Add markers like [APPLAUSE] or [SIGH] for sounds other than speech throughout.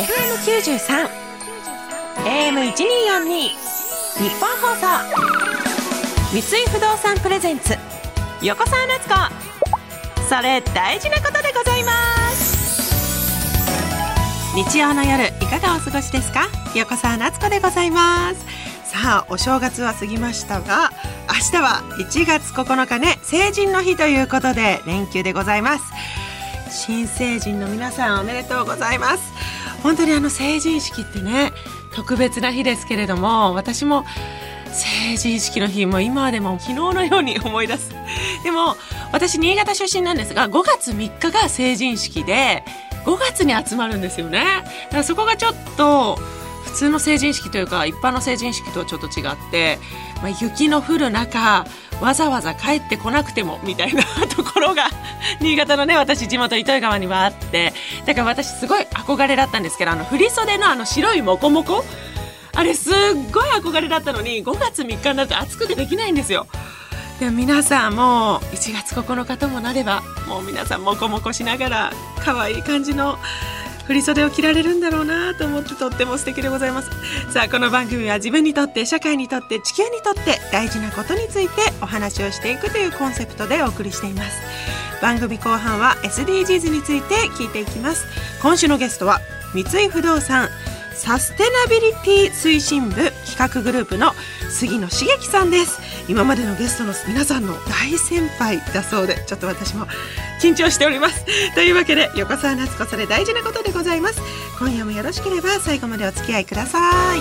FM93 AM1242 日本放送。三井不動産プレゼンツ横澤夏子。それ大事なことでございます。日曜の夜いかがお過ごしですか？横澤夏子でございます。さあお正月は過ぎましたが明日は1月9日ね成人の日ということで連休でございます。新成人の皆さんおめでとうございます。本当にあの成人式ってね特別な日ですけれども私も成人式の日も今でも昨日のように思い出す。[LAUGHS] でも私新潟出身なんですが5月3日が成人式で5月に集まるんですよね。だからそこがちょっと普通の成人式というか一般の成人式とはちょっと違って、まあ、雪の降る中わざわざ帰ってこなくてもみたいなところが [LAUGHS] 新潟のね私地元糸魚川にはあってだから私すごい憧れだったんですけどあの振袖のあの白いモコモコあれすっごい憧れだったのに5月3日になると暑くてできないんですよ。でも皆さんもう1月9日ともなればもう皆さんモコモコしながら可愛い感じの振袖を着られるんだろうなと思ってとっても素敵でございます。さあこの番組は自分にとって社会にとって地球にとって大事なことについてお話をしていくというコンセプトでお送りしています。番組後半は SDGs について聞いていきます。今週のゲストは三井不動産サステナビリティ推進部企画グループの杉野茂樹さんです。今までのゲストの皆さんの大先輩だそうでちょっと私も緊張しております。というわけで横澤夏子それ大事なことでございます。今夜もよろしければ最後までお付き合いください。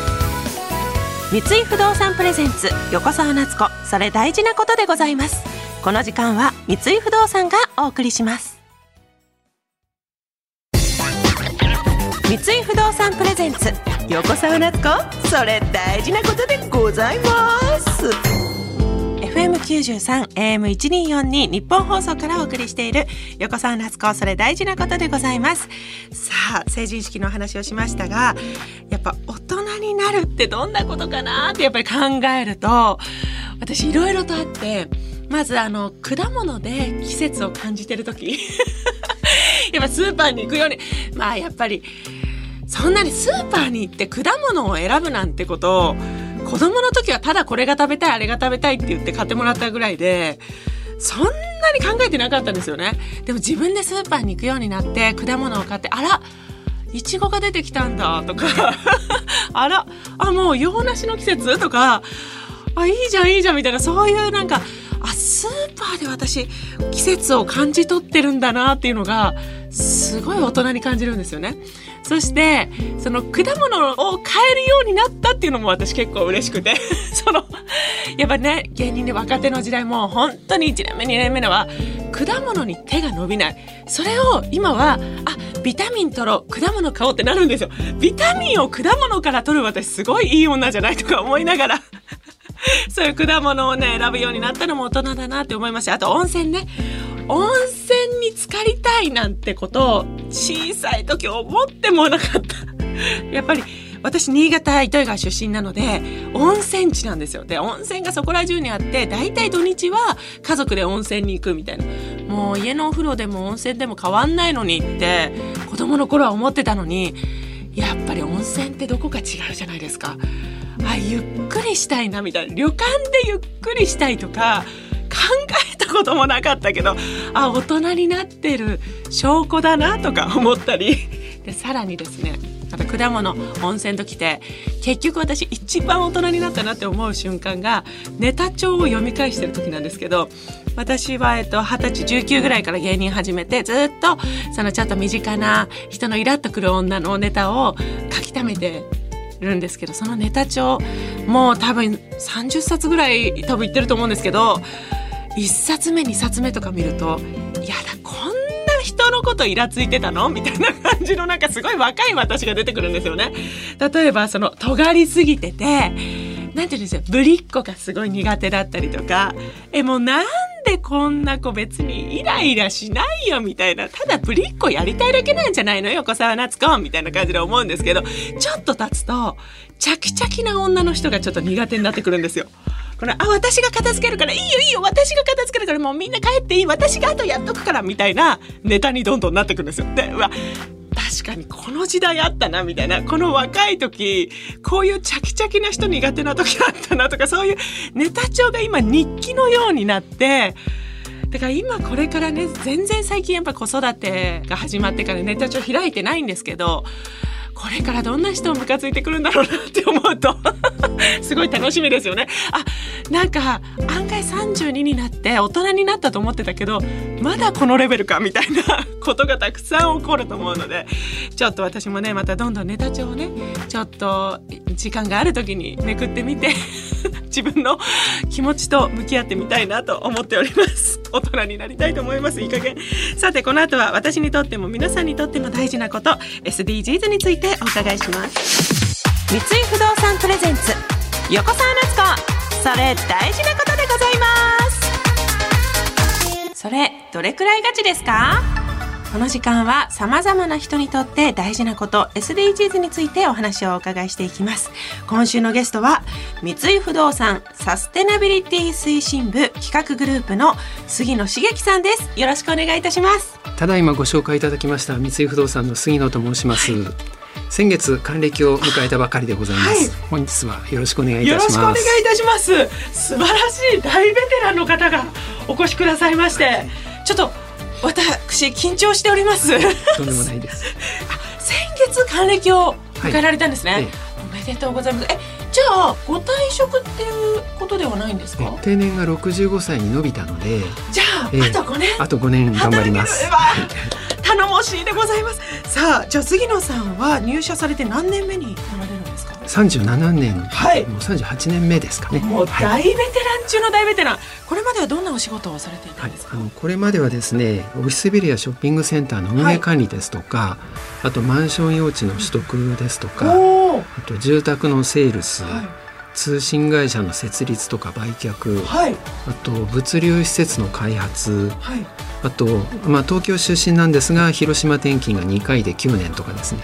三井不動産プレゼンツ横澤夏子それ大事なことでございます。この時間は三井不動産がお送りします。三井不動産プレゼンツ。横澤夏子それ大事なことでございます。FM93 AM1242 日本放送からお送りしている。横澤夏子それ大事なことでございます。さあ成人式の話をしましたがやっぱ大人になるってどんなことかなってやっぱり考えると私いろいろとあってまずあの果物で季節を感じてる時。[LAUGHS] やっぱスーパーに行くようにまあやっぱりそんなにスーパーに行って果物を選ぶなんてことを子供の時はただこれが食べたいあれが食べたいって言って買ってもらったぐらいでそんなに考えてなかったんですよね。でも自分でスーパーに行くようになって果物を買ってあらいちごが出てきたんだとか [LAUGHS] あらあもう洋梨の季節？とかあいいじゃんいいじゃんみたいなそういうなんかあスーパーで私季節を感じ取ってるんだなっていうのがすごい大人に感じるんですよね。そして、その果物を買えるようになったっていうのも私結構嬉しくて、[LAUGHS] その、やっぱね、芸人で若手の時代も本当に1年目2年目のは、果物に手が伸びない。それを今は、あ、ビタミン取ろう、果物買おうってなるんですよ。ビタミンを果物から取る私すごいいい女じゃないとか思いながら。[LAUGHS] そういう果物をね、選ぶようになったのも大人だなって思いました。あと温泉ね。温泉に浸かりたいなんてことを小さい時思ってもなかった。[LAUGHS] やっぱり私新潟糸魚川出身なので温泉地なんですよ。で温泉がそこら中にあって大体土日は家族で温泉に行くみたいな。もう家のお風呂でも温泉でも変わんないのにって子供の頃は思ってたのにやっぱり温泉ってどこか違うじゃないですか。あゆっくりしたいなみたいな旅館でゆっくりしたいとか考えこともなかったけどあ大人になってる証拠だなとか思ったり。[LAUGHS] でさらにですねまた果物温泉ときて結局私一番大人になったなって思う瞬間がネタ帳を読み返してる時なんですけど私は、えっと、歳19ぐらいから芸人始めてずっとそのちょっと身近な人のイラッとくる女のネタを書き溜めてるんですけどそのネタ帳もう多分30冊ぐらい多分言ってると思うんですけど1冊目2冊目とか見ると「いやだこんな人のことイラついてたの?」みたいな感じのなんかすごい若い私が出てくるんですよね。例えばその尖りすぎててなんて言うんですよ？ぶりっ子がすごい苦手だったりとかえもうなんでこんな子別にイライラしないよみたいなただぶりっ子やりたいだけなんじゃないの横澤夏子みたいな感じで思うんですけどちょっと経つとチャキチャキな女の人がちょっと苦手になってくるんですよ。これあ私が片付けるからいいよいいよ私が片付けるからもうみんな帰っていい私があとやっとくからみたいなネタにどんどんなってくるんですよ。でうわ確かにこの時代あったなみたいなこの若い時こういうチャキチャキな人苦手な時あったなとかそういうネタ帳が今日記のようになってだから今これからね全然最近やっぱ子育てが始まってからネタ帳開いてないんですけどこれからどんな人をムカついてくるんだろうなって思うと [LAUGHS] すごい楽しみですよね。あなんか案外32になって大人になったと思ってたけどまだこのレベルかみたいな [LAUGHS] ことがたくさん起こると思うのでちょっと私もねまたどんどんネタ帳をねちょっと時間がある時にめくってみて自分の気持ちと向き合ってみたいなと思っております。[LAUGHS] 大人になりたいと思います。いい加減。さてこの後は私にとっても皆さんにとっても大事なこと SDGs についてお伺いします。三井不動産プレゼンツ横澤夏子。それ大事なことでございます。それどれくらいガチですか？この時間は様々な人にとって大事なこと SDGs についてお話をお伺いしていきます。今週のゲストは三井不動産サステナビリティ推進部企画グループの杉野茂樹さんです。よろしくお願いいたします。ただいまご紹介いただきました三井不動産の杉野と申します、はい。先月還暦を迎えたばかりでございます、はい、本日はよろしくお願いいたします。よろしくお願いいたします。素晴らしい大ベテランの方がお越しくださいまして、はい、ちょっと私緊張しております。とんでもないです。[LAUGHS] 先月還暦を迎えられたんですね、はい、おめでとうございます。えじゃあご退職っていうことではないんですか？定年が65歳に伸びたのでじゃあ、あと5年？あと5年頑張ります。頼もしいでございます。さあじゃあ杉野さんは入社されて何年目になられる37年、はい、もう38年目ですかね。もう大ベテラン中の大ベテラン、はい、これまではどんなお仕事をされていたんですか、はい、これまではですねオフィスビルやショッピングセンターの運営管理ですとか、あとマンション用地の取得ですとか、あと住宅のセールス、通信会社の設立とか売却、はい、あと物流施設の開発、はい、あと、まあ、東京出身なんですが広島転勤が2回で9年とかですね。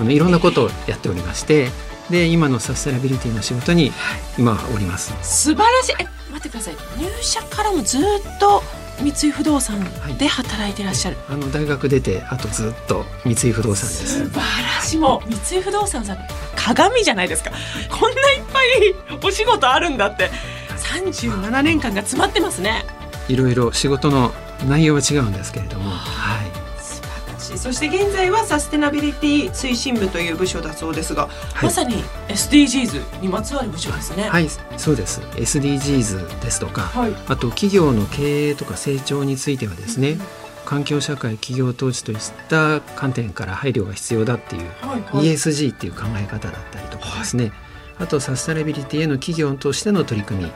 あのいろんなことをやっておりまして、で今のサステナビリティの仕事に今おります。素晴らしい。え待ってください。入社からもずっと三井不動産で働いてらっしゃる、はい、あの大学出てあとずっと三井不動産です。素晴らしい。もう三井不動産さん鏡じゃないですか。こんないっぱいお仕事あるんだって。37年間が詰まってますね。いろいろ仕事の内容は違うんですけれども。はいそして現在はサステナビリティ推進部という部署だそうですが、はい、まさに SDGs にまつわる部署ですね。はいそうです。SDGs ですとか、はい、あと企業の経営とか成長についてはですね、うん、環境社会企業統治といった観点から配慮が必要だっていう、はいはい、ESG っていう考え方だったりとかですね、あとサステナビリティへの企業としての取り組み、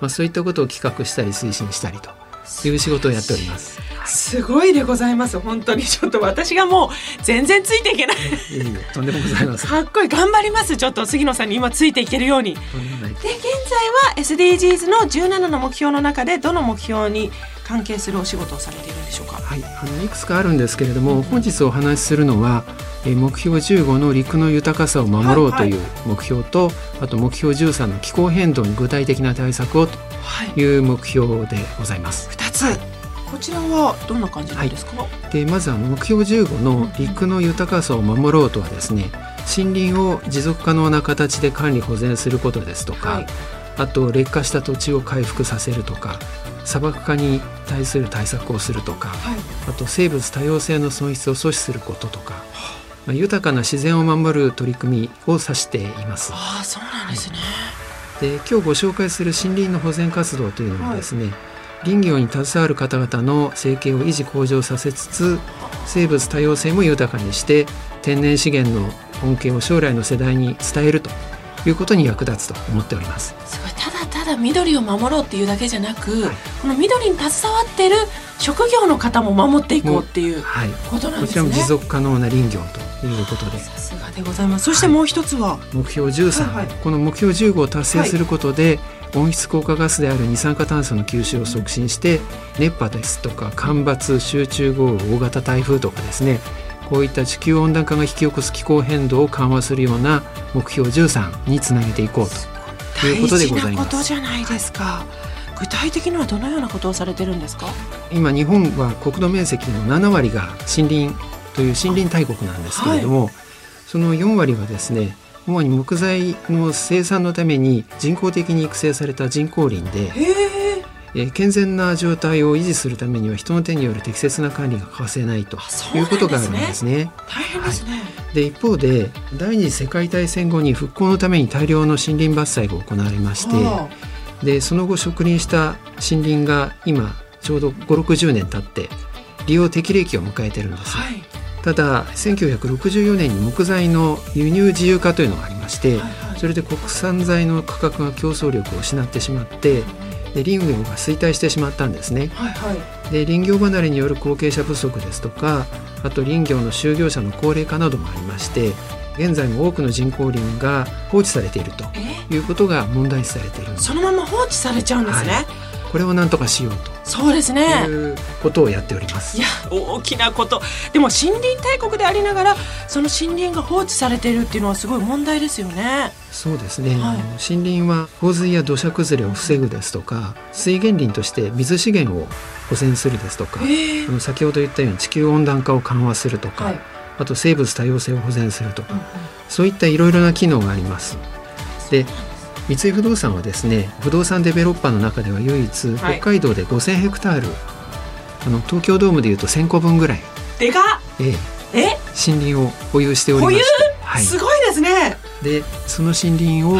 まあ、そういったことを企画したり推進したりという仕事をやっております。すごいでございます。本当に。ちょっと私がもう全然ついていけない。いいとんでもございません。かっこいい。頑張ります。ちょっと杉野さんに今ついていけるように。で現在は SDGs の17の目標の中でどの目標に関係するお仕事をされているんでしょうか？はいあのいくつかあるんですけれども、本日お話しするのはえ目標15の陸の豊かさを守ろうという目標と、はい。はい、あと目標13の気候変動に具体的な対策をとい。う目標でございます。2つ、こちらはどんな感じなんですか、はい、でまずは目標15の陸の豊かさを守ろうとはですね森林を持続可能な形で管理保全することですとか、はい、あと劣化した土地を回復させるとか砂漠化に対する対策をするとか、はい、あと生物多様性の損失を阻止することとか、まあ、豊かな自然を守る取り組みを指しています。あそうなんですね、で今日ご紹介する森林の保全活動というのはですね、林業に携わる方々の生計を維持向上させつつ生物多様性も豊かにして天然資源の恩恵を将来の世代に伝えるということに役立つと思っておりますすごいただただ緑を守ろうっていうだけじゃなく、はい、この緑に携わっている職業の方も守っていこうっていうことなんですね、はい、こちらも持続可能な林業ということで。さすがでございます。そしてもう一つは、はい、目標13、はいはい、この目標15を達成することで、温室効果ガスである二酸化炭素の吸収を促進して熱波ですとか干ばつ集中豪雨大型台風とかですね。こういった地球温暖化が引き起こす気候変動を緩和するような目標13につなげていこうということでございます。ことじゃないですか。具体的にはどのようなことをされてるんですか？今日本は国土面積の7割が森林という森林大国なんですけれども、はい、その4割はですね主に木材の生産のために人工的に育成された人工林で、えー、健全な状態を維持するためには人の手による適切な管理が欠かせないということがあるんですね。大変ですね、はい、で一方で第二次世界大戦後に復興のために大量の森林伐採が行われましてでその後植林した森林が今ちょうど560年経って利用適齢期を迎えてるんです。はい。ただ1964年に木材の輸入自由化というのがありまして、それで国産材の価格が競争力を失ってしまってで林業が衰退してしまったんですね。はいはい、で林業離れによる後継者不足ですとかあと林業の就業者の高齢化などもありまして現在も多くの人工林が放置されているということが問題視されているそのまま放置されちゃうんですね。はい。これを何とかしようとそうですね。いうことをやっております。いや大きなこと。でも森林大国でありながらその森林が放置されているっていうのはすごい問題ですよね。そうですね、はい、森林は洪水や土砂崩れを防ぐですとか水源林として水資源を保全するですとか先ほど言ったように地球温暖化を緩和するとか、はい、あと生物多様性を保全するとか、うんうん、そういったいろいろな機能があります。で三井不動産はですね不動産デベロッパーの中では唯一、はい、北海道で5000ヘクタールあの東京ドームでいうと1000個分ぐらい。でかええ。え？森林を保有しておりまして、はい、すごいですね。でその森林を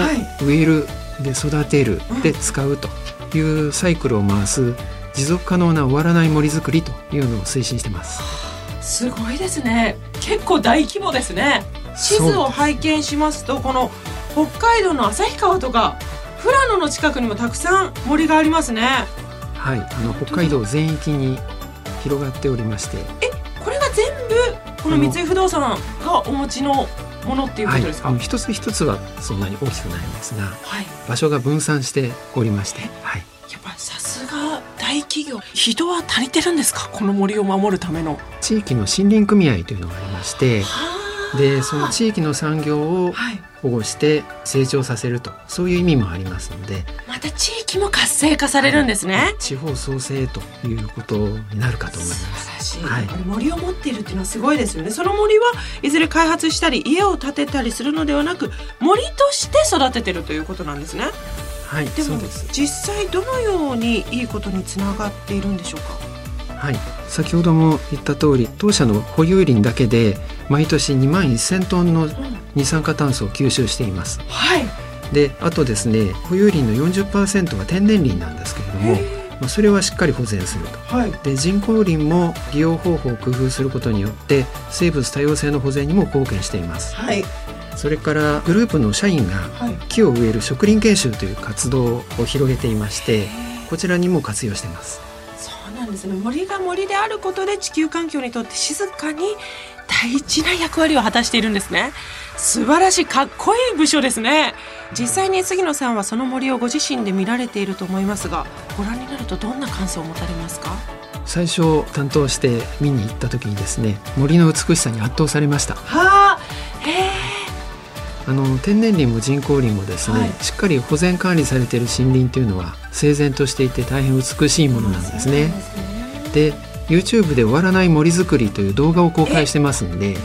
植える、で育てるで使うというサイクルを回す持続可能な終わらない森づくりというのを推進してます。すごいですね。結構大規模ですね。地図を拝見しますとこの北海道の旭川とか富良野の近くにもたくさん森がありますね。はいあの北海道全域に広がっておりまして。えこれが全部この三井不動産がお持ちのものっていうことですか、はい、一つ一つはそんなに大きくないんですが、はい、場所が分散しておりまして、はい、やっぱさすが大企業。人は足りてるんですか？この森を守るための。地域の森林組合というのがありましてでその地域の産業を保護して成長させると。そういう意味もありますので。また地域も活性化されるんですね、はい、地方創生ということになるかと思います。はい、森を持っているっていうのはすごいですよね。その森はいずれ開発したり家を建てたりするのではなく森として育ててるということなんですね。はいでも実際どのようにいいことにつながっているんでしょうか？はい、先ほども言った通り当社の保有林だけで毎年2万1,000トンの二酸化炭素を吸収しています。はい、であとですね保有林の40%は天然林なんですけれども、まあ、それはしっかり保全すると。はい、で人工林も利用方法を工夫することによって生物多様性の保全にも貢献しています。はいそれからグループの社員が木を植える植林研修という活動を広げていましてこちらにも活用しています。なんですね森が森であることで地球環境にとって静かに大事な役割を果たしているんですね。素晴らしいかっこいい部署ですね。実際に杉野さんはその森をご自身で見られていると思いますがご覧になるとどんな感想を持たれますか？最初担当して見に行った時にですね森の美しさに圧倒されました。はあへえあの天然林も人工林もですね、はい、しっかり保全管理されている森林というのは整然としていて大変美しいものなんですね。で YouTube で終わらない森づくりという動画を公開してますんで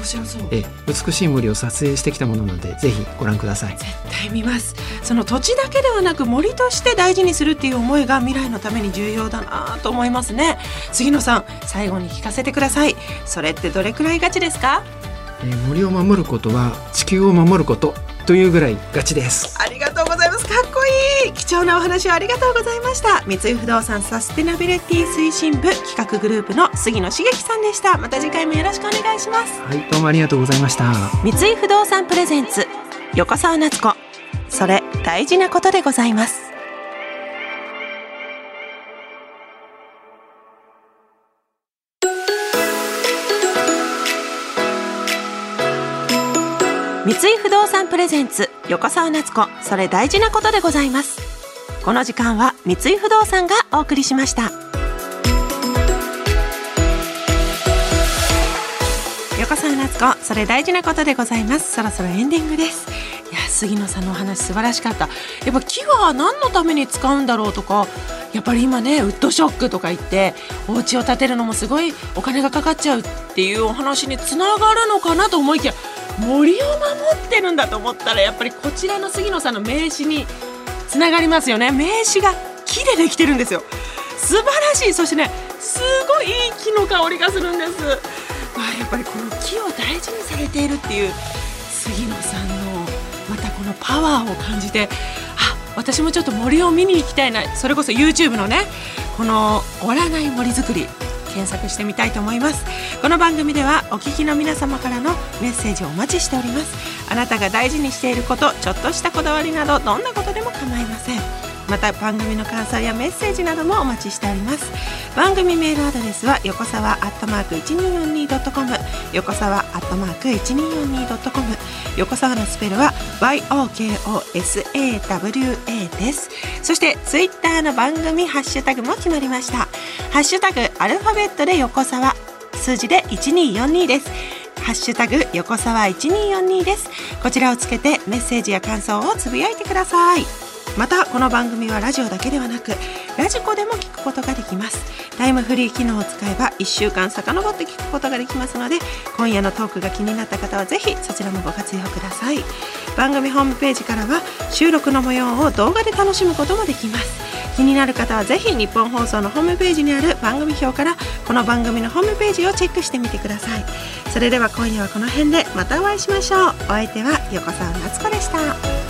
え美しい森を撮影してきたものなのでぜひご覧ください。絶対見ます。その土地だけではなく森として大事にするっていう思いが未来のために重要だなと思いますね。杉野さん最後に聞かせてください。それってどれくらいガチですか？えー、森を守ることは地球を守ることというぐらいガチです。ありがとうございます。かっこいい。貴重なお話をありがとうございました。三井不動産サステナビリティ推進部企画グループの杉野茂樹さんでした。また次回もよろしくお願いします。はいどうもありがとうございました。三井不動産プレゼンツ横澤夏子。それ大事なことでございます井不動産プレゼンツ横澤夏子それ大事なことでございます。この時間は三井不動産がお送りしました。横澤夏子それ大事なことでございます。そろそろエンディングです。いや杉野さんのお話素晴らしかった。やっぱ木は何のために使うんだろうとかやっぱり今ねウッドショックとか言ってお家を建てるのもすごいお金がかかっちゃうっていうお話につながるのかなと思いきや森を守ってるんだと思ったらやっぱりこちらの杉野さんの名刺につながりますよね。名刺が木でできてるんですよ。素晴らしい。そしてねすごいいい木の香りがするんです、まあ、やっぱりこの木を大事にされているっていう杉野さんのまたこのパワーを感じてあ私もちょっと森を見に行きたいな。それこそ YouTube のねこの「終わらない森づくり」検索してみたいと思います。この番組ではお聞きの皆様からのメッセージをお待ちしております。あなたが大事にしていることちょっとしたこだわりなどどんなことでも構いません。また番組の感想やメッセージなどもお待ちしております。番組メールアドレスは横沢アットマーク 1242.com 横沢アットマーク 1242.com 横沢のスペルは YOKOSAWA です。そしてツイッターの番組ハッシュタグも決まりました。ハッシュタグアルファベットで横沢。数字で1242です。ハッシュタグ横沢1242です。こちらをつけてメッセージや感想をつぶやいてください。またこの番組はラジオだけではなくラジコでも聞くことができます。タイムフリー機能を使えば1週間遡って聞くことができますので今夜のトークが気になった方はぜひそちらもご活用ください。番組ホームページからは収録の模様を動画で楽しむこともできます。気になる方はぜひ日本放送のホームページにある番組表からこの番組のホームページをチェックしてみてください。それでは今夜はこの辺でまたお会いしましょう。お相手は横澤夏子でした。